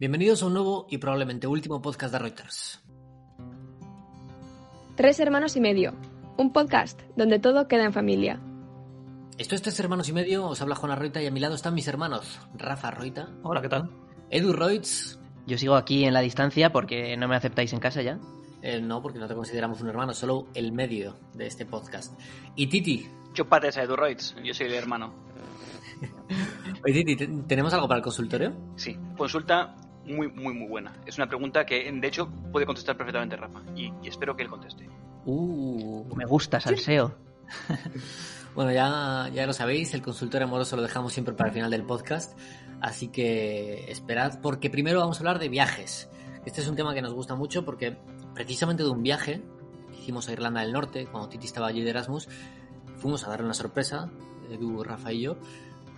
Bienvenidos a un nuevo y probablemente último podcast de Reuters. Tres hermanos y medio, un podcast donde todo queda en familia. Esto es Tres hermanos y medio, os habla Juana Roita y a mi lado están mis hermanos, Rafa Roita. Hola, ¿qué tal? Edu Roitz. Yo sigo aquí en la distancia porque no me aceptáis en casa ya. Eh, no, porque no te consideramos un hermano, solo el medio de este podcast. Y Titi. Chupates a Edu Roitz, yo soy el hermano. Oye, Titi, ¿tenemos algo para el consultorio? Sí, consulta muy, muy, muy buena. Es una pregunta que, de hecho, puede contestar perfectamente Rafa. Y, y espero que él conteste. Uh, Me gusta, salseo. bueno, ya, ya lo sabéis, el consultorio amoroso lo dejamos siempre para el final del podcast. Así que esperad, porque primero vamos a hablar de viajes. Este es un tema que nos gusta mucho porque precisamente de un viaje que hicimos a Irlanda del Norte, cuando Titi estaba allí de Erasmus, fuimos a darle una sorpresa, Edu, Rafa y yo,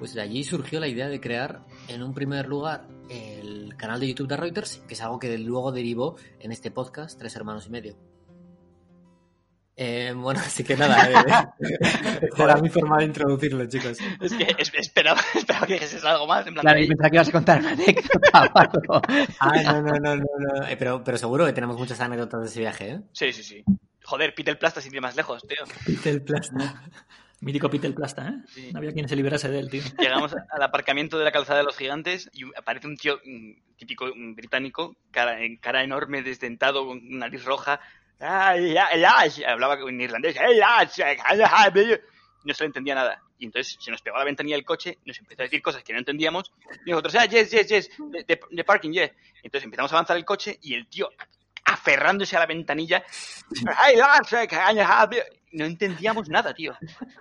pues de allí surgió la idea de crear en un primer lugar el canal de YouTube de Reuters, que es algo que luego derivó en este podcast, Tres Hermanos y Medio. Eh, bueno, así que nada, eh, esta era mi forma de introducirlo, chicos. Es que es- esperaba, esperaba que dijeses algo más. En plan, Claro, de- pensaba que ibas a contar una anécdota o algo. Ah, no, no, no, no, no. Eh, pero, pero seguro que tenemos muchas anécdotas de ese viaje, ¿eh? Sí, sí, sí. Joder, Peter Plasta sin ir más lejos, tío. El plasma. Mítico Peter Plasta, ¿eh? Sí. No había quien se liberase de él, tío. Llegamos al aparcamiento de la calzada de los gigantes y aparece un tío mm, típico mm, británico, cara, cara enorme, desdentado, con nariz roja. Hablaba en irlandés. No se le entendía nada. Y entonces se nos pegó a la ventanilla del coche, nos empezó a decir cosas que no entendíamos. Y nosotros, ah, yes, yes, yes, de, de- de parking, yes. Entonces empezamos a avanzar el coche y el tío aferrándose a la ventanilla. No entendíamos nada, tío.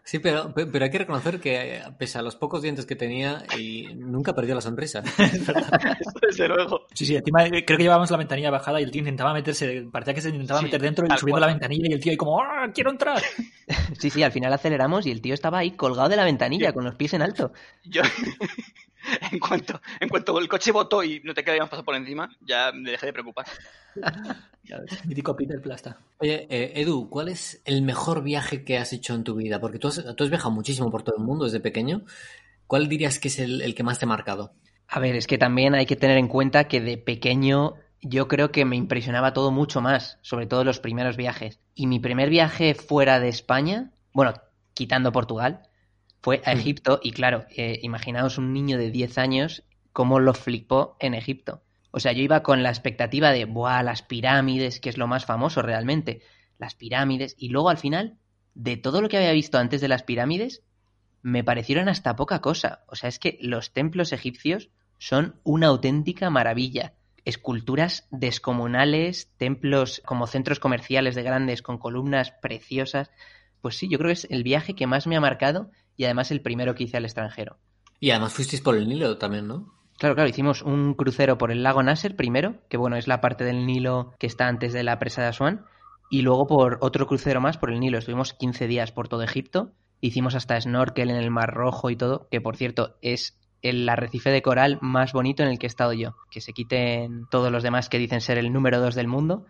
Sí, pero, pero hay que reconocer que eh, pese a los pocos dientes que tenía, y nunca perdió la sonrisa. Desde luego. Sí, sí, encima eh, creo que llevábamos la ventanilla bajada y el tío intentaba meterse, parecía que se intentaba Sí, meter dentro y subiendo cual. la ventanilla y el tío ahí como ¡Ah, quiero entrar! Sí, sí, al final aceleramos y el tío estaba ahí colgado de la ventanilla Sí. con los pies en alto. Yo, en cuanto, en cuanto el coche botó y no te quedabas pasar por encima, ya me dejé de preocupar. Mítico Peter Plasta. Oye, eh, Edu, ¿cuál es el mejor viaje que has hecho en tu vida? Porque tú has, tú has viajado muchísimo por todo el mundo desde pequeño. ¿Cuál dirías que es el, el que más te ha marcado? A ver, es que también hay que tener en cuenta que de pequeño yo creo que me impresionaba todo mucho más, sobre todo los primeros viajes. Y mi primer viaje fuera de España, bueno, quitando Portugal, fue a Mm. Egipto y claro, eh, imaginaos un niño de 10 años cómo lo flipó en Egipto. O sea, yo iba con la expectativa de, ¡buah, las pirámides, que es lo más famoso realmente! Las pirámides. Y luego al final, de todo lo que había visto antes de las pirámides, me parecieron hasta poca cosa. O sea, es que los templos egipcios son una auténtica maravilla. Esculturas descomunales, templos como centros comerciales de grandes con columnas preciosas. Pues sí, yo creo que es el viaje que más me ha marcado y además el primero que hice al extranjero. Y además fuisteis por el Nilo también, ¿no? Claro, claro, hicimos un crucero por el lago Nasser primero, que bueno, es la parte del Nilo que está antes de la presa de Asuán, y luego por otro crucero más por el Nilo. Estuvimos 15 días por todo Egipto, hicimos hasta snorkel en el Mar Rojo y todo, que por cierto es el arrecife de coral más bonito en el que he estado yo. Que se quiten todos los demás que dicen ser el número dos del mundo.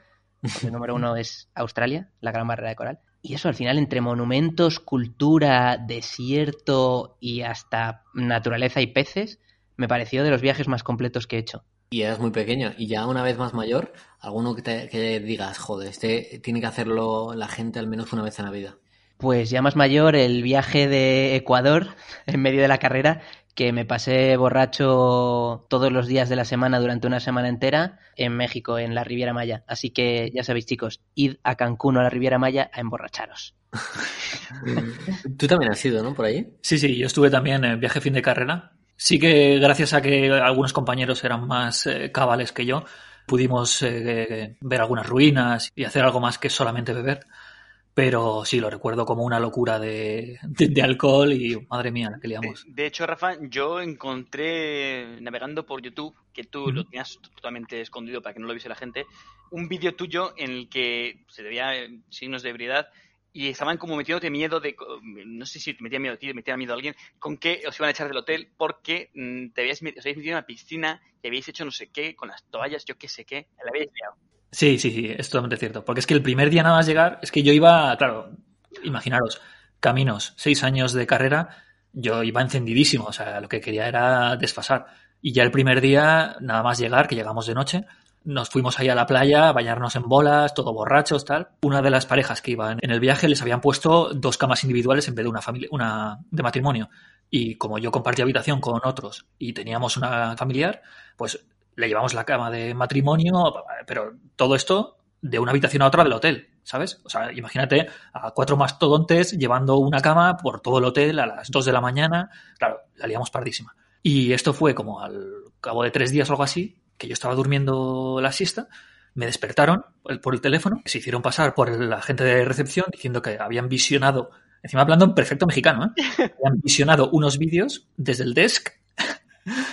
El número uno es Australia, la gran barrera de coral. Y eso al final, entre monumentos, cultura, desierto y hasta naturaleza y peces, me pareció de los viajes más completos que he hecho. Y eras muy pequeño. Y ya una vez más mayor, alguno que, te, que digas, joder, este tiene que hacerlo la gente al menos una vez en la vida. Pues ya más mayor, el viaje de Ecuador, en medio de la carrera, que me pasé borracho todos los días de la semana durante una semana entera en México, en la Riviera Maya. Así que ya sabéis, chicos, id a Cancún o a la Riviera Maya a emborracharos. Tú también has ido, ¿no? Por ahí. Sí, sí, yo estuve también en viaje fin de carrera. Sí que gracias a que algunos compañeros eran más eh, cabales que yo, pudimos eh, ver algunas ruinas y hacer algo más que solamente beber. Pero sí, lo recuerdo como una locura de, de- de alcohol y madre mía, la que De, liamos. de hecho, Rafa, yo encontré navegando por YouTube, que tú lo Ujú. tenías totalmente escondido para que no lo viese la gente, un vídeo tuyo en el que se veía eh, signos de ebriedad y estaban como metiéndote miedo de, no sé si te metía miedo a ti, te metía miedo a alguien, con que os iban a echar del hotel porque mm, te habíais, os habéis metido en una piscina y habéis hecho no sé qué, con las toallas, yo qué sé qué, la habéis liado. Sí, sí, sí, es totalmente cierto. Porque es que el primer día nada más llegar, es que yo iba, claro, imaginaros, caminos, seis años de carrera, yo iba encendidísimo, o sea, lo que quería era desfasar. Y ya el primer día, nada más llegar, que llegamos de noche, nos fuimos ahí a la playa a bañarnos en bolas, todo borrachos, tal. Una de las parejas que iban en el viaje les habían puesto dos camas individuales en vez de una familia, una de matrimonio. Y como yo compartí habitación con otros y teníamos una familiar, pues le llevamos la cama de matrimonio, pero todo esto de una habitación a otra del hotel, ¿sabes? O sea, imagínate a cuatro mastodontes llevando una cama por todo el hotel a las dos de la mañana. Claro, la liamos pardísima. Y esto fue como al cabo de tres días o algo así, que yo estaba durmiendo la siesta, me despertaron por el teléfono, se hicieron pasar por la gente de recepción diciendo que habían visionado, encima hablando en perfecto mexicano, ¿eh? habían visionado unos vídeos desde el desk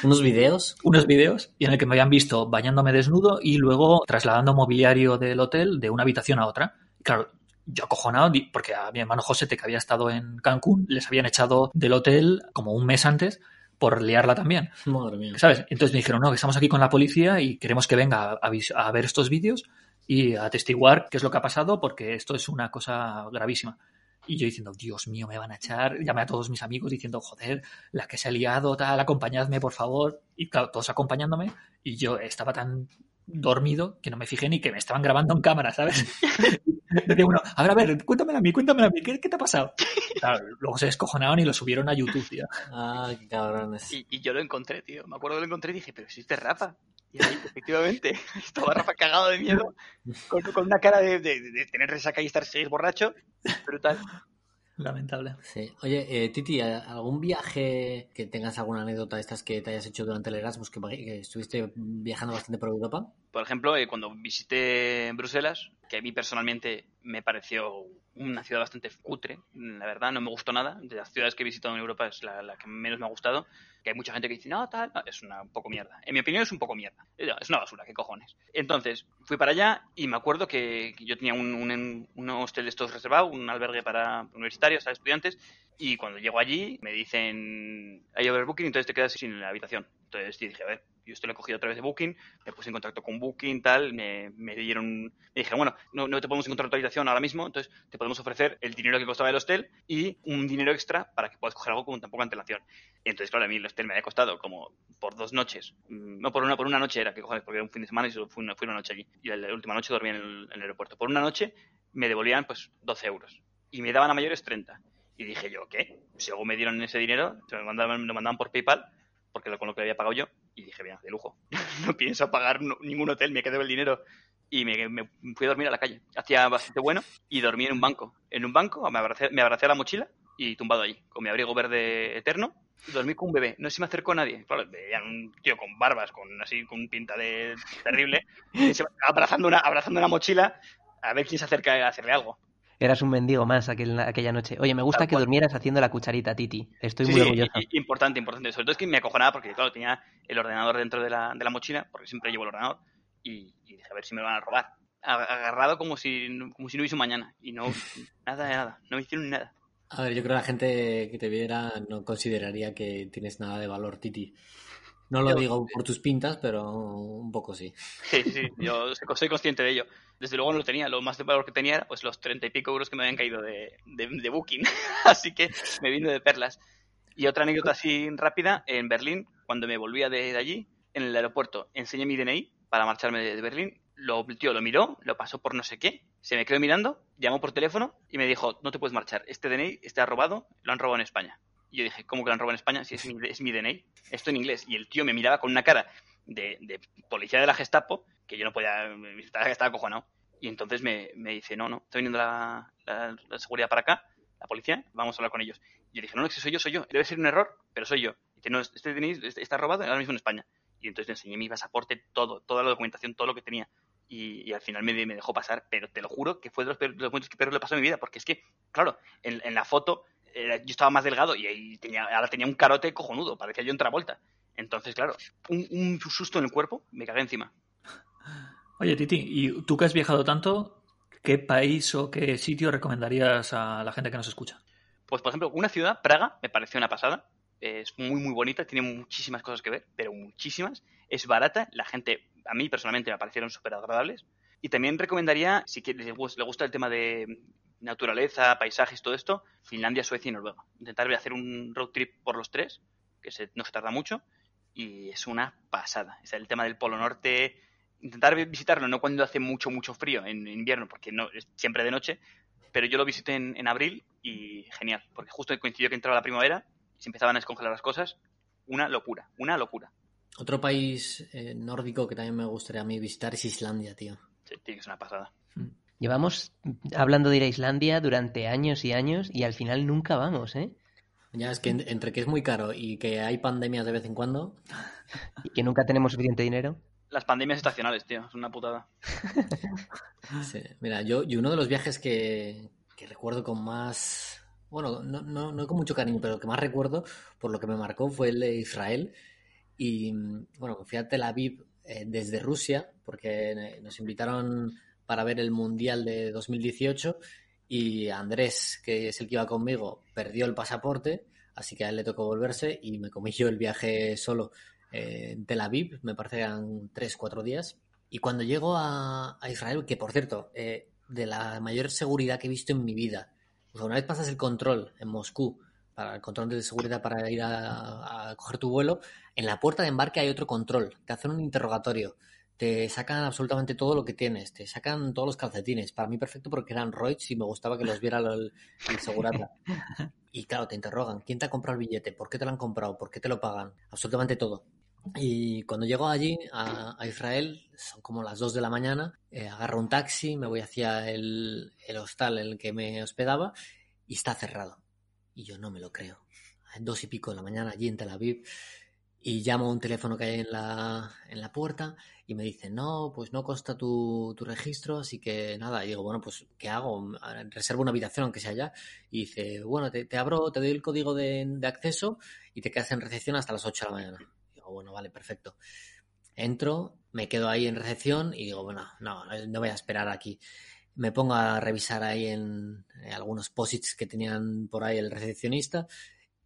¿Unos videos? Unos videos y en el que me habían visto bañándome desnudo y luego trasladando mobiliario del hotel de una habitación a otra. claro, yo acojonado, porque a mi hermano José, que había estado en Cancún, les habían echado del hotel como un mes antes por liarla también. Madre mía. ¿Sabes? Entonces me dijeron, no, que estamos aquí con la policía y queremos que venga a, a ver estos vídeos y a atestiguar qué es lo que ha pasado porque esto es una cosa gravísima. Y yo diciendo, Dios mío, me van a echar. Llamé a todos mis amigos diciendo, joder, la que se ha liado, tal, acompañadme, por favor. Y claro, todos acompañándome. Y yo estaba tan dormido que no me fijé ni que me estaban grabando en cámara, ¿sabes? de uno, a ver, a ver, cuéntamelo a mí, cuéntamelo a mí, ¿qué, te ha pasado? Claro, luego se descojonaron y lo subieron a YouTube, tío. Ah, qué cabrones. Y, y, yo lo encontré, tío. Me acuerdo que lo encontré y dije, pero si este Rafa. Y ahí, efectivamente, estaba Rafa cagado de miedo, con, con una cara de, de, de, tener resaca y estar seis borracho. Brutal. Lamentable. Sí. Oye, eh, Titi, ¿algún viaje que tengas alguna anécdota de estas que te hayas hecho durante el Erasmus, que, que estuviste viajando bastante por Europa? Por ejemplo, eh, cuando visité Bruselas, que a mí personalmente me pareció una ciudad bastante cutre, la verdad, no me gustó nada. De las ciudades que he visitado en Europa es la, la que menos me ha gustado. Que hay mucha gente que dice, no, tal, es un poco mierda. En mi opinión es un poco mierda. Es una basura, qué cojones. Entonces, fui para allá y me acuerdo que yo tenía un, un, un hostel de estos reservado, un albergue para universitarios, para estudiantes, y cuando llego allí me dicen, hay overbooking, entonces te quedas sin la habitación. Entonces dije, a ver, yo esto lo he cogido a través de Booking, me puse en contacto con Booking, tal, me, me dieron, me dijeron, bueno, no, no, te podemos encontrar tu ahora mismo, entonces te podemos ofrecer el dinero que costaba el hostel y un dinero extra para que puedas coger algo con tan poca antelación. Entonces, claro, a mí el hostel me había costado como por dos noches, mm, no por una, por una noche era, que cojones, porque era un fin de semana y solo fui una, fui una noche allí. Y la, última noche dormí en el, aeropuerto. Por una noche me devolvían pues 12 euros y me daban a mayores 30. Y dije yo, ¿qué? Si luego me dieron ese dinero, me mandaban, me mandaban por PayPal, porque lo, con lo que había pagado yo, y dije, bien, de lujo. no pienso pagar ningún hotel, me quedo el dinero. Y me, fui a dormir a la calle. Hacía bastante bueno y dormí en un banco. En un banco me abracé, me abracé a la mochila y tumbado allí, con mi abrigo verde eterno. Dormí con un bebé. No se me acercó nadie. Claro, veían un tío con barbas, con así, con pinta de terrible, abrazando una, abrazando una mochila a ver quién se acerca a hacerle algo. Eras un mendigo más aquel, aquella noche. Oye, me gusta que durmieras haciendo la cucharita, Titi. Estoy sí, muy sí, orgulloso. Importante, importante. Sobre todo es que me acojonaba porque, claro, tenía el ordenador dentro de la, de la mochila, porque siempre llevo el ordenador, y, y, dije, a ver si me lo van a robar. Agarrado como si, como si no hubiese un mañana. Y no, nada de nada. No me hicieron nada. A ver, yo creo que la gente que te viera no consideraría que tienes nada de valor, Titi. No lo digo por tus pintas, pero un poco sí. Sí, sí, yo soy consciente de ello. Desde luego no lo tenía, lo más de valor que tenía era pues los treinta y pico euros que me habían caído de, de, de Booking. así que me vino de perlas. Y otra anécdota así rápida, en Berlín, cuando me volvía de, de allí, en el aeropuerto, enseñé mi DNI para marcharme de, Berlín. Lo, el tío lo miró, lo pasó por no sé qué, se me quedó mirando, llamó por teléfono y me dijo, no te puedes marchar, este DNI está robado, lo han robado en España. Y yo dije, ¿cómo que lo han robado en España? Si es mi, es mi DNI. Esto en inglés. Y el tío me miraba con una cara de, de policía de la Gestapo, que yo no podía, estaba, estaba acojonado. Y entonces me, me, dice, no, no, está viniendo la, la, seguridad para acá, la policía, vamos a hablar con ellos. Y yo dije, no, no, si soy yo, soy yo. Debe ser un error, pero soy yo. Y dice, no, este DNI está robado ahora mismo en España. Y entonces le enseñé mi pasaporte, todo, toda la documentación, todo lo que tenía. Y, al final me, me, dejó pasar, pero te lo juro que fue de los, momentos que peor le pasó en mi vida, porque es que, claro, en, en la foto yo estaba más delgado y ahí tenía, ahora tenía un carote cojonudo, parecía yo en Travolta. Entonces, claro, un, un, susto en el cuerpo, me cagué encima. Oye, Titi, ¿y tú que has viajado tanto, qué país o qué sitio recomendarías a la gente que nos escucha? Pues, por ejemplo, una ciudad, Praga, me pareció una pasada. Es muy, muy bonita, tiene muchísimas cosas que ver, pero muchísimas. Es barata, la gente, a mí personalmente me parecieron súper agradables. Y también recomendaría, si les gusta el tema de naturaleza, paisajes, todo esto, Finlandia, Suecia y Noruega. Intentar hacer un road trip por los tres, que no se tarda mucho, y es una pasada. Es el tema del Polo Norte, intentar visitarlo no cuando hace mucho, mucho frío en invierno, porque no es siempre de noche, pero yo lo visité en, en abril y genial, porque justo coincidió que entraba la primavera y se empezaban a descongelar las cosas. Una locura, una locura. Otro país eh, nórdico que también me gustaría a mí visitar es Islandia, tío. Sí, tío, que es una pasada. Llevamos hablando de ir a Islandia durante años y años y al final nunca vamos, ¿eh? Ya es que en- entre que es muy caro y que hay pandemias de vez en cuando, Y que nunca tenemos suficiente dinero. Las pandemias estacionales, tío, es una putada. Sí, mira, yo, y uno de los viajes que, que recuerdo con más, bueno, no, no, no con mucho cariño, pero que más recuerdo por lo que me marcó fue el de Israel. Y bueno, fui a Tel Aviv eh, desde Rusia, porque nos invitaron para ver el Mundial de 2018 y Andrés, que es el que iba conmigo, perdió el pasaporte, así que a él le tocó volverse y me comí yo el viaje solo eh, en Tel Aviv, me parece que eran 3-4 días. Y cuando llego a, a Israel, que por cierto, eh, de la mayor seguridad que he visto en mi vida, o sea, una vez pasas el control en Moscú, para el control de seguridad para ir a, a coger tu vuelo, en la puerta de embarque hay otro control, te hacen un interrogatorio, te sacan absolutamente todo lo que tienes, te sacan todos los calcetines, para mí perfecto porque eran Roids y me gustaba que los viera el, el segurata. Y claro, te interrogan, ¿quién te ha comprado el billete? ¿Por qué te lo han comprado? ¿Por qué te lo pagan? Absolutamente todo. Y cuando llego allí, a, Israel, son como las 2 de la mañana, eh, agarro un taxi, me voy hacia el, el hostal en el que me hospedaba y está cerrado. Y yo no me lo creo. A dos y pico de la mañana allí en Tel Aviv y llamo a un teléfono que hay en la, en la puerta y me dicen, no, pues no consta tu, tu registro, así que nada. Y digo, bueno, pues ¿qué hago? Reservo una habitación aunque sea allá. Y dice, bueno, te, te abro, te doy el código de, de acceso y te quedas en recepción hasta las 8 de la mañana. Bueno, vale, perfecto. Entro, me quedo ahí en recepción y digo, bueno, no, no voy a esperar aquí. Me pongo a revisar ahí en, en algunos posits que tenían por ahí el recepcionista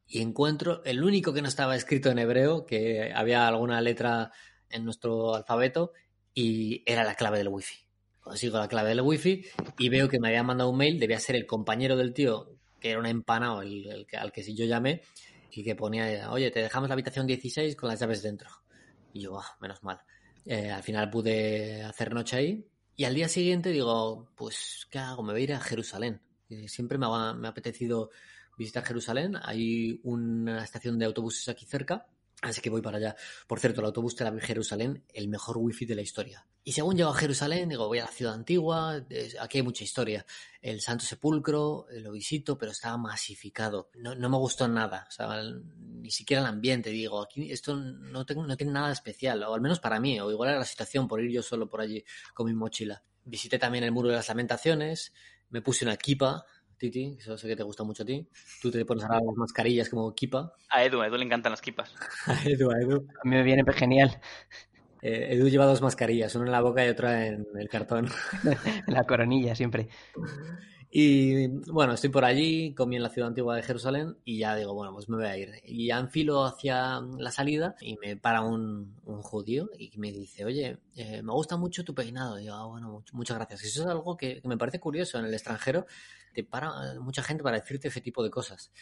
y encuentro el único que no estaba escrito en hebreo, que había alguna letra en nuestro alfabeto y era la clave del wifi. Consigo la clave del wifi y veo que me había mandado un mail, debía ser el compañero del tío, que era un empanado, el, el al que yo llamé, y que ponía, oye, te dejamos la habitación 16 con las llaves dentro. Y yo, ah, menos mal. Eh, al final pude hacer noche ahí. Y al día siguiente digo, pues, ¿qué hago? Me voy a ir a Jerusalén. Y siempre me ha apetecido visitar Jerusalén. Hay una estación de autobuses aquí cerca, así que voy para allá. Por cierto, el autobús Tel Aviv Jerusalén, el mejor wifi de la historia. Y según llego a Jerusalén, digo, voy a la ciudad antigua, aquí hay mucha historia. El Santo Sepulcro, eh, lo visito, pero estaba masificado. No, no me gustó nada, o sea, ni siquiera el ambiente. Digo, aquí esto no, no tiene nada especial, o al menos para mí, o igual era la situación por ir yo solo por allí con mi mochila. Visité también el Muro de las Lamentaciones, me puse una kipa, Titi, eso sé que te gusta mucho a ti. Tú te pones ahora las mascarillas como kipa. A Edu, a Edu le encantan las kipas. A Edu, a Edu. A mí me viene genial Eh, Edu lleva dos mascarillas, una en la boca y otra en el cartón. la coronilla siempre. Y bueno, estoy por allí, comí en la ciudad antigua de Jerusalén y ya digo, bueno, pues me voy a ir. Y ya enfilo hacia la salida y me para un, un judío y me dice, oye, eh, me gusta mucho tu peinado. Y yo, ah, bueno, much- muchas gracias. Eso es algo que, que me parece curioso. En el extranjero te para mucha gente para decirte ese tipo de cosas.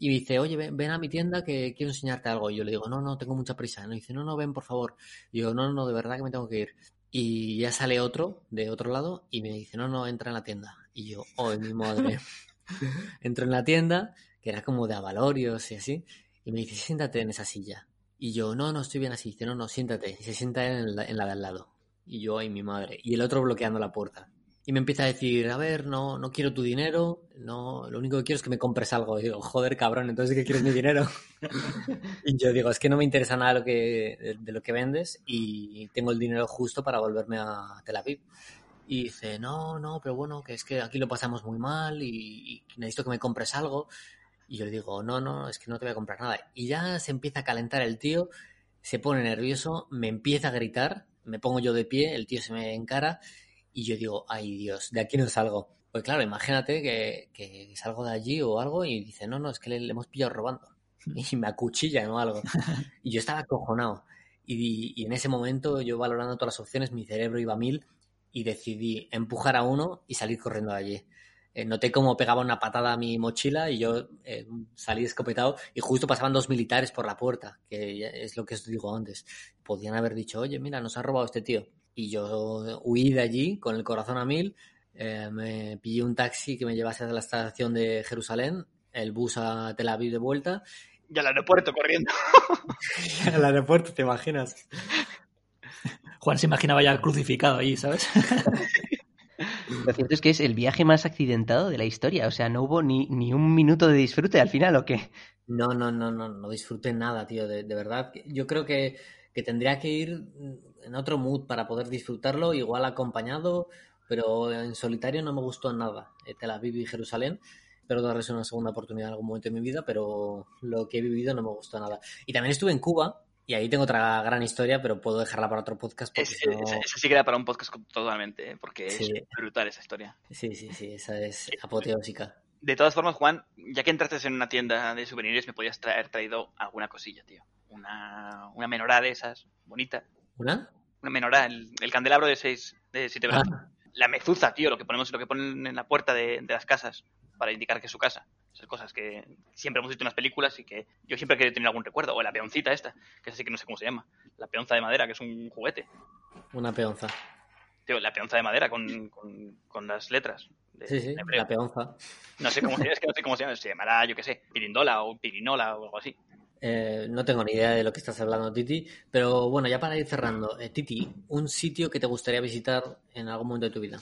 Y dice, oye, ven, a mi tienda que quiero enseñarte algo. Y yo le digo, no, no, tengo mucha prisa. Y dice, no, no, ven, por favor. Y yo, no, no, no, de verdad que me tengo que ir. Y ya sale otro de otro lado y me dice, no, no, entra en la tienda. Y yo, oh, mi madre. Entro en la tienda, que era como de avalorios y así, y me dice, siéntate en esa silla. Y yo, no, no, estoy bien así. Dice, no, no, siéntate. Y se sienta en la, en la de al lado. Y yo, ay, mi madre. Y el otro bloqueando la puerta. Y me empieza a decir, a ver, no, no quiero tu dinero, no, lo único que quiero es que me compres algo. Y digo, joder, cabrón, entonces ¿qué quieres mi dinero? y yo digo, es que no me interesa nada lo que, de, lo que vendes y tengo el dinero justo para volverme a Tel Aviv. Y dice, no, no, pero bueno, que es que aquí lo pasamos muy mal y, y necesito que me compres algo. Y yo le digo, no, no, es que no te voy a comprar nada. Y ya se empieza a calentar el tío, se pone nervioso, me empieza a gritar, me pongo yo de pie, el tío se me encara y yo digo, ay Dios, de aquí no salgo. Pues claro, imagínate que, que salgo de allí o algo y dice, no, no, es que le, le hemos pillado robando. Y me acuchillan o algo. Y yo estaba acojonado. Y, y en ese momento, yo valorando todas las opciones, mi cerebro iba a mil y decidí empujar a uno y salir corriendo de allí. eh, noté cómo pegaba una patada a mi mochila y yo eh, salí escopetado y justo pasaban dos militares por la puerta, que es lo que os digo antes. Podían haber dicho, oye, mira, nos ha robado este tío. Y yo huí de allí con el corazón a mil, eh, me pillé un taxi que me llevase a la estación de Jerusalén, el bus a Tel Aviv de vuelta. Y al aeropuerto corriendo. al aeropuerto, ¿te imaginas? Juan se imaginaba ya crucificado ahí, ¿sabes? Lo cierto es que es el viaje más accidentado de la historia. O sea, no hubo ni, ni un minuto de disfrute al final, ¿o qué? No, no, no, no, no disfruté nada, tío. De, de verdad, yo creo que, que, tendría que ir en otro mood para poder disfrutarlo, igual acompañado, pero en solitario no me gustó nada. Eh, Tel Aviv y Jerusalén. Espero darles una segunda oportunidad en algún momento de mi vida, pero lo que he vivido no me gustó nada. Y también estuve en Cuba, y ahí tengo otra gran historia, pero puedo dejarla para otro podcast. Es, no... esa, esa, sí queda para un podcast totalmente, ¿eh? porque sí. es brutal esa historia. Sí, sí, sí, esa es apoteósica. De todas formas, Juan, ya que entraste en una tienda de souvenirs, me podías traer traído alguna cosilla, tío. Una, una menorá de esas, bonita. ¿Una? Una menorá, el, el candelabro de seis, de siete brazos. Ah. La mezuza, tío, lo que ponemos, lo que ponen en la puerta de, de las casas para indicar que es su casa. Esas cosas que siempre hemos visto en las películas y que yo siempre he querido tener algún recuerdo. O la peoncita esta, que es así que no sé cómo se llama. La peonza de madera, que es un juguete. Una peonza. Tío, la peonza de madera con, con, con las letras. De, sí, sí, la peonza. No sé cómo se llama, es que no sé cómo se llama. Se llamará, yo qué sé, pirindola o pirinola o algo así. Eh, no tengo ni idea de lo que estás hablando, Titi. Pero bueno, ya para ir cerrando, eh, Titi, un sitio que te gustaría visitar en algún momento de tu vida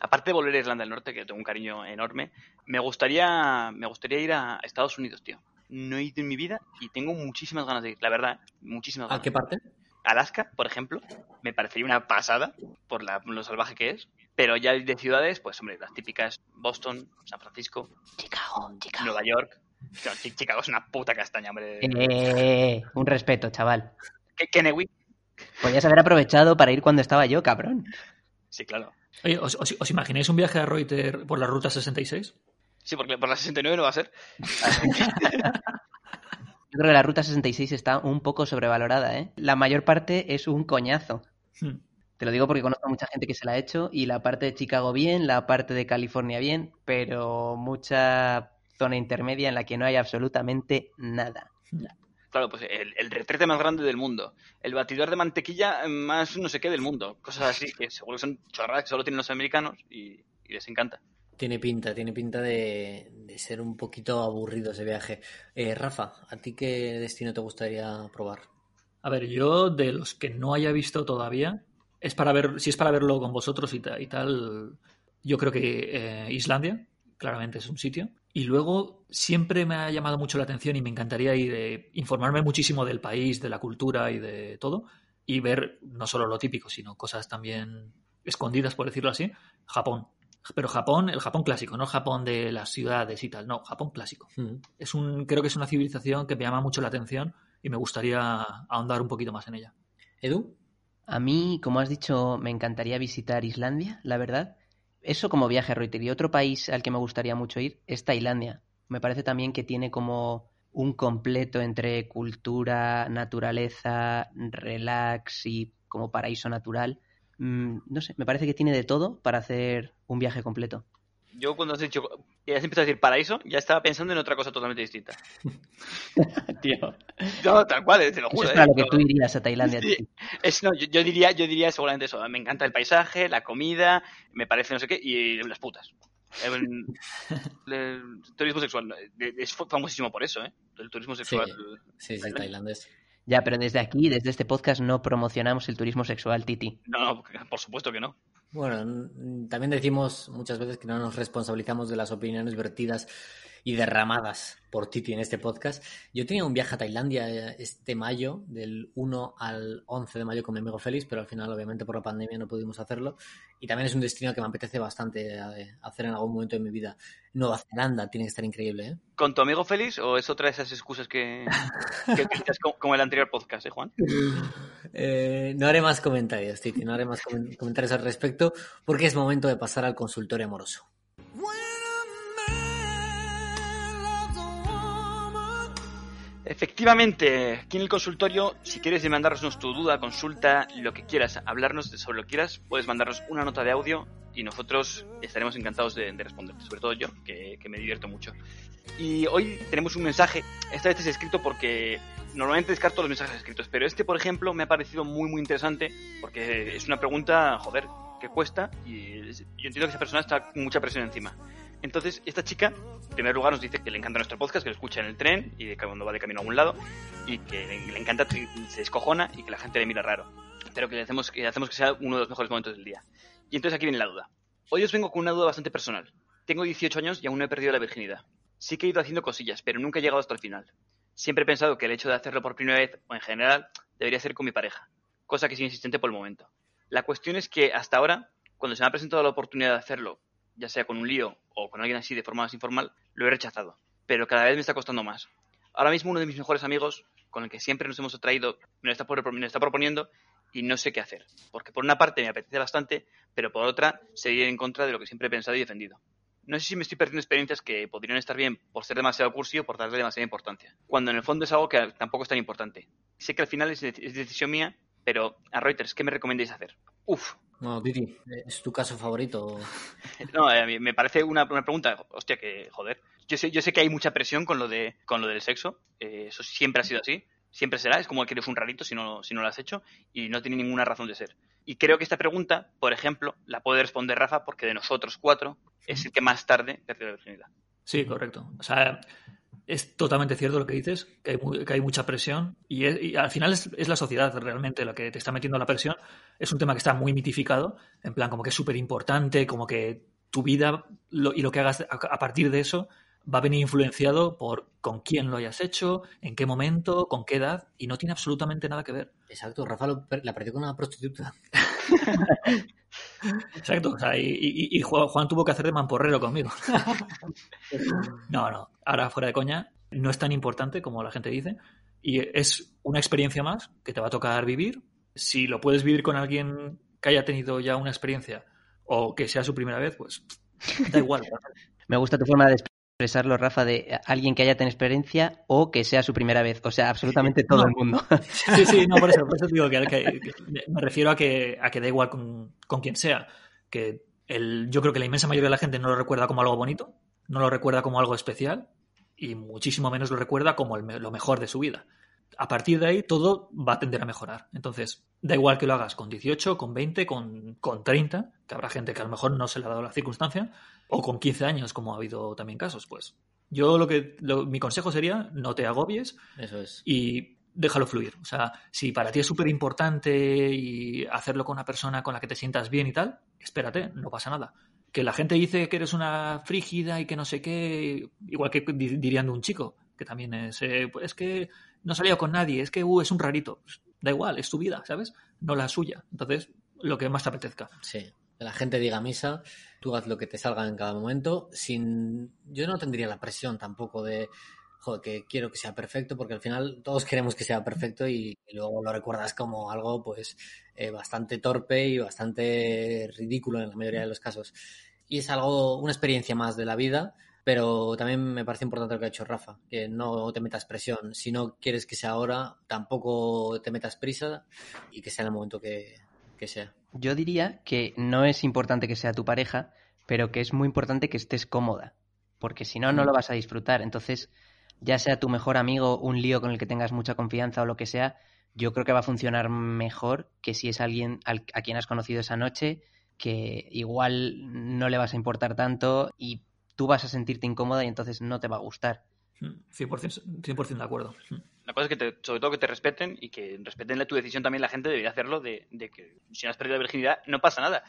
aparte de volver a Irlanda del Norte, que tengo un cariño enorme, me gustaría, me gustaría ir a Estados Unidos, tío. No he ido en mi vida y tengo muchísimas ganas de ir, la verdad, muchísimas ganas. ¿A qué parte? Alaska, por ejemplo, me parecería una pasada por la, lo salvaje que es. Pero ya de ciudades, pues hombre, las típicas Boston, San Francisco, Chicago, Chicago. Nueva York. Chicago es una puta castaña, hombre. Eh, un respeto, chaval. Podías haber aprovechado para ir cuando estaba yo, cabrón. Sí, claro. Oye, ¿os, os, os imagináis un viaje a Reuter por la ruta 66? Sí, porque por la 69 no va a ser. Yo creo que la ruta 66 está un poco sobrevalorada, ¿eh? La mayor parte es un coñazo. Hmm. Te lo digo porque conozco a mucha gente que se la ha hecho y la parte de Chicago bien, la parte de California bien, pero mucha zona intermedia en la que no hay absolutamente nada. Claro, pues el, el, retrete más grande del mundo, el batidor de mantequilla más no sé qué del mundo, cosas así que seguro que son chorradas que solo tienen los americanos y, y les encanta. Tiene pinta, tiene pinta de, ser un poquito aburrido ese viaje. Eh, Rafa, ¿a ti qué destino te gustaría probar? A ver, yo de los que no haya visto todavía, es para ver, si es para verlo con vosotros y, y tal, yo creo que eh, Islandia, claramente es un sitio. Y luego siempre me ha llamado mucho la atención y me encantaría ir, eh, informarme muchísimo del país, de la cultura y de todo, y ver no solo lo típico, sino cosas también escondidas, por decirlo así, Japón. Pero Japón, el Japón clásico, no Japón de las ciudades y tal, no, Japón clásico. Mm. Es un, creo que es una civilización que me llama mucho la atención y me gustaría ahondar un poquito más en ella. ¿Edu? A mí, como has dicho, me encantaría visitar Islandia, la verdad. Eso como viaje a Reuter. Y otro país al que me gustaría mucho ir es Tailandia. Me parece también que tiene como un completo entre cultura, naturaleza, relax y como paraíso natural mmm, no sé, me parece que tiene de todo para hacer un viaje completo. Yo cuando has dicho, ya has empezado a decir paraíso, ya estaba pensando en otra cosa totalmente distinta. Tío. No, tal cual, te lo juro. Eso es para ¿eh? lo que tú irías a Tailandia. Sí. Es, no, yo, yo, diría, yo diría seguramente eso. Me encanta el paisaje, la comida, me parece no sé qué, y las putas. El, el turismo sexual es famosísimo por eso, ¿eh? El turismo sexual. Sí, sí, sí tailandés. Ya, pero desde aquí, desde este podcast, no promocionamos el turismo sexual, Titi. No, no, por supuesto que no. Bueno, también decimos muchas veces que no nos responsabilizamos de las opiniones vertidas y derramadas por Titi en este podcast. Yo tenía un viaje a Tailandia este mayo, del 1 al 11 de mayo con mi amigo Félix, pero al final, obviamente, por la pandemia no pudimos hacerlo. Y también es un destino que me apetece bastante hacer en algún momento de mi vida. Nueva Zelanda tiene que estar increíble, ¿eh? ¿Con tu amigo Félix o es otra de esas excusas que, que utilizas como el anterior podcast, eh, Juan? Eh, no haré más comentarios, Titi, no haré más comentarios al respecto, porque es momento de pasar al consultorio amoroso. Efectivamente, aquí en el consultorio, si quieres mandarnos tu duda, consulta, lo que quieras, hablarnos sobre lo que quieras, puedes mandarnos una nota de audio y nosotros estaremos encantados de, de responderte, sobre todo yo, que, que me divierto mucho. Y hoy tenemos un mensaje, esta vez es escrito porque normalmente descarto los mensajes escritos, pero este, por ejemplo, me ha parecido muy, muy interesante porque es una pregunta, joder, que cuesta y yo entiendo que esa persona está con mucha presión encima. Entonces, esta chica, en primer lugar, nos dice que le encanta nuestro podcast, que lo escucha en el tren y de cuando va de camino a algún lado, y que le, encanta, se descojona y que la gente le mira raro. Pero que le hacemos, que hacemos que sea uno de los mejores momentos del día. Y entonces aquí viene la duda. Hoy os vengo con una duda bastante personal. Tengo 18 años y aún no he perdido la virginidad. Sí que he ido haciendo cosillas, pero nunca he llegado hasta el final. Siempre he pensado que el hecho de hacerlo por primera vez, o en general, debería ser con mi pareja, cosa que es insistente por el momento. La cuestión es que hasta ahora, cuando se me ha presentado la oportunidad de hacerlo, ya sea con un lío o con alguien así de forma más informal, lo he rechazado. Pero cada vez me está costando más. Ahora mismo uno de mis mejores amigos, con el que siempre nos hemos atraído, me lo está, por- me está proponiendo y no sé qué hacer. Porque por una parte me apetece bastante, pero por otra sería en contra de lo que siempre he pensado y defendido. No sé si me estoy perdiendo experiencias que podrían estar bien por ser demasiado cursi o por darle demasiada importancia. Cuando en el fondo es algo que tampoco es tan importante. Sé que al final es, es decisión mía, pero a Reuters, ¿qué me recomendáis hacer? Uf, No, Titi, ¿es tu caso favorito? no, eh, a mí me parece una, una pregunta, hostia, que joder. Yo sé, yo sé que hay mucha presión con lo de con lo del sexo, eh, eso siempre ha sido así, siempre será, es como que eres un rarito si no, si no lo has hecho y no tiene ninguna razón de ser. Y creo que esta pregunta, por ejemplo, la puede responder Rafa porque de nosotros cuatro es el que más tarde perdió la virginidad. Sí, correcto. O sea, es totalmente cierto lo que dices, que hay, que hay mucha presión y, es- y al final es, es la sociedad realmente la que te está metiendo la presión. Es un tema que está muy mitificado, en plan como que es súper importante, como que tu vida lo- y lo que hagas a, a partir de eso va a venir influenciado por con quién lo hayas hecho, en qué momento, con qué edad, y no tiene absolutamente nada que ver. Exacto, Rafa lo la perdió con una prostituta. Exacto, o sea, y, Juan tuvo que hacer de mamporrero conmigo. No, no, ahora fuera de coña, no es tan importante como la gente dice y es una experiencia más que te va a tocar vivir. Si lo puedes vivir con alguien que haya tenido ya una experiencia o que sea su primera vez, pues da igual. Me gusta tu forma de expresarlo, Rafa, de alguien que haya tenido experiencia o que sea su primera vez. O sea, absolutamente todo No. el mundo. Sí, sí, no, por eso, por eso digo que, que- que me refiero a que, a que da igual con, con quien sea. Que el, yo creo que la inmensa mayoría de la gente no lo recuerda como algo bonito, no lo recuerda como algo especial y muchísimo menos lo recuerda como el lo mejor de su vida. A partir de ahí todo va a tender a mejorar. Entonces, da igual que lo hagas con 18, con 20, con, con 30, que habrá gente que a lo mejor no se le ha dado la circunstancia, o con 15 años, como ha habido también casos. Pues yo lo que lo- mi consejo sería no te agobies, Eso es. y déjalo fluir. O sea, si para ti es súper importante y hacerlo con una persona con la que te sientas bien y tal, espérate, no pasa nada. Que la gente dice que eres una frígida y que no sé qué, igual que di- dirían de un chico, que también es, eh, pues es que no ha con nadie, es que uh, es un rarito. Da igual, es tu vida, ¿sabes? No la suya. Entonces, lo que más te apetezca. Sí. La gente diga misa, tú haz lo que te salga en cada momento, sin... Yo no tendría la presión tampoco de, que quiero que sea perfecto, porque al final todos queremos que sea perfecto y luego lo recuerdas como algo, pues, eh, bastante torpe y bastante ridículo en la mayoría de los casos. Y es algo, una experiencia más de la vida, pero también me parece importante lo que ha hecho Rafa, que no te metas presión. Si no quieres que sea ahora, tampoco te metas prisa y que sea en el momento que, que sea. Yo diría que no es importante que sea tu pareja, pero que es muy importante que estés cómoda, porque si no, no lo vas a disfrutar. Entonces, ya sea tu mejor amigo, un lío con el que tengas mucha confianza o lo que sea, yo creo que va a funcionar mejor que si es alguien al- a quien has conocido esa noche, que igual no le vas a importar tanto y tú vas a sentirte incómoda y entonces no te va a gustar. Mm, 100%, 100 de acuerdo. Mm. La cosa es que te- sobre todo que te respeten y que respeten la- tu decisión también la gente debería hacerlo de, de que si no has perdido la virginidad no pasa nada.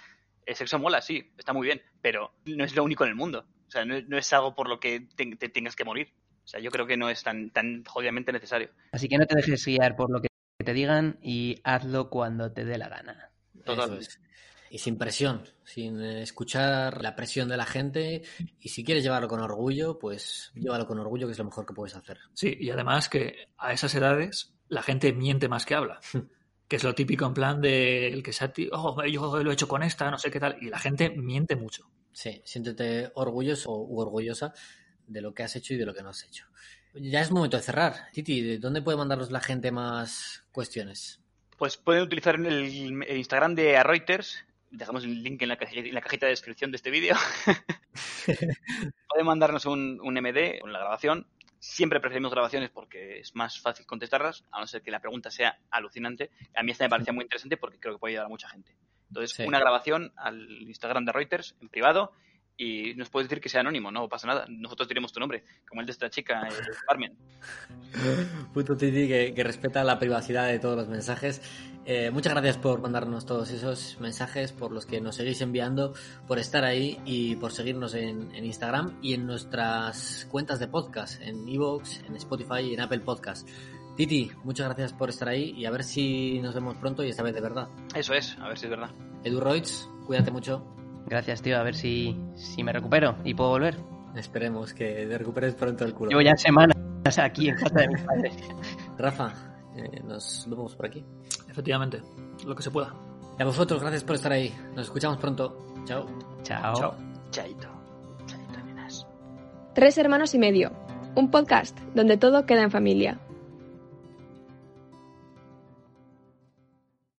El sexo mola, sí, está muy bien, pero no es lo único en el mundo. O sea, no, es- no es algo por lo que te, te tengas que morir. O sea, yo creo que no es tan, tan jodidamente necesario. Así que no te dejes guiar por lo que te digan y hazlo cuando te dé la gana. Totalmente. Eso es. Y sin presión, sin eh, escuchar la presión de la gente. Y si quieres llevarlo con orgullo, pues llévalo con orgullo, que es lo mejor que puedes hacer. Sí, y además que a esas edades la gente miente más que habla. Que es lo típico en plan de el que sea, ti- oh, yo lo he hecho con esta, no sé qué tal. Y la gente miente mucho. Sí, siéntete orgulloso u orgullosa de lo que has hecho y de lo que no has hecho. Ya es momento de cerrar. Titi, ¿de dónde puede mandarnos la gente más cuestiones? Pues pueden utilizar el Instagram de Reuters. Dejamos el link en la, en la cajita de descripción de este vídeo. pueden mandarnos un, un MD con la grabación. Siempre preferimos grabaciones porque es más fácil contestarlas, a no ser que la pregunta sea alucinante. A mí esta me parecía muy interesante porque creo que puede ayudar a mucha gente. Entonces, Sí. una grabación al Instagram de Reuters en privado y nos puedes decir que sea anónimo, no pasa nada. Nosotros diremos tu nombre, como el de esta chica, eh, Carmen. Puto Titi que, que respeta la privacidad de todos los mensajes. Eh, muchas gracias por mandarnos todos esos mensajes, por los que nos seguís enviando, por estar ahí y por seguirnos en, en Instagram y en nuestras cuentas de podcast, en Evox, en Spotify y en Apple Podcast. Titi, muchas gracias por estar ahí y a ver si nos vemos pronto y esta vez de verdad. Eso es, a ver si es verdad. Edu Roitz, cuídate mucho. Gracias, tío. A ver si, si me recupero y puedo volver. Esperemos que te recuperes pronto el culo. Llevo ya semanas aquí en casa de mis padres. Rafa, eh, nos vemos por aquí. Efectivamente, lo que se pueda. Y a vosotros, gracias por estar ahí. Nos escuchamos pronto. Chao. Chao. Chao. Chaito. Chaito, nenas. Tres hermanos y medio. Un podcast donde todo queda en familia.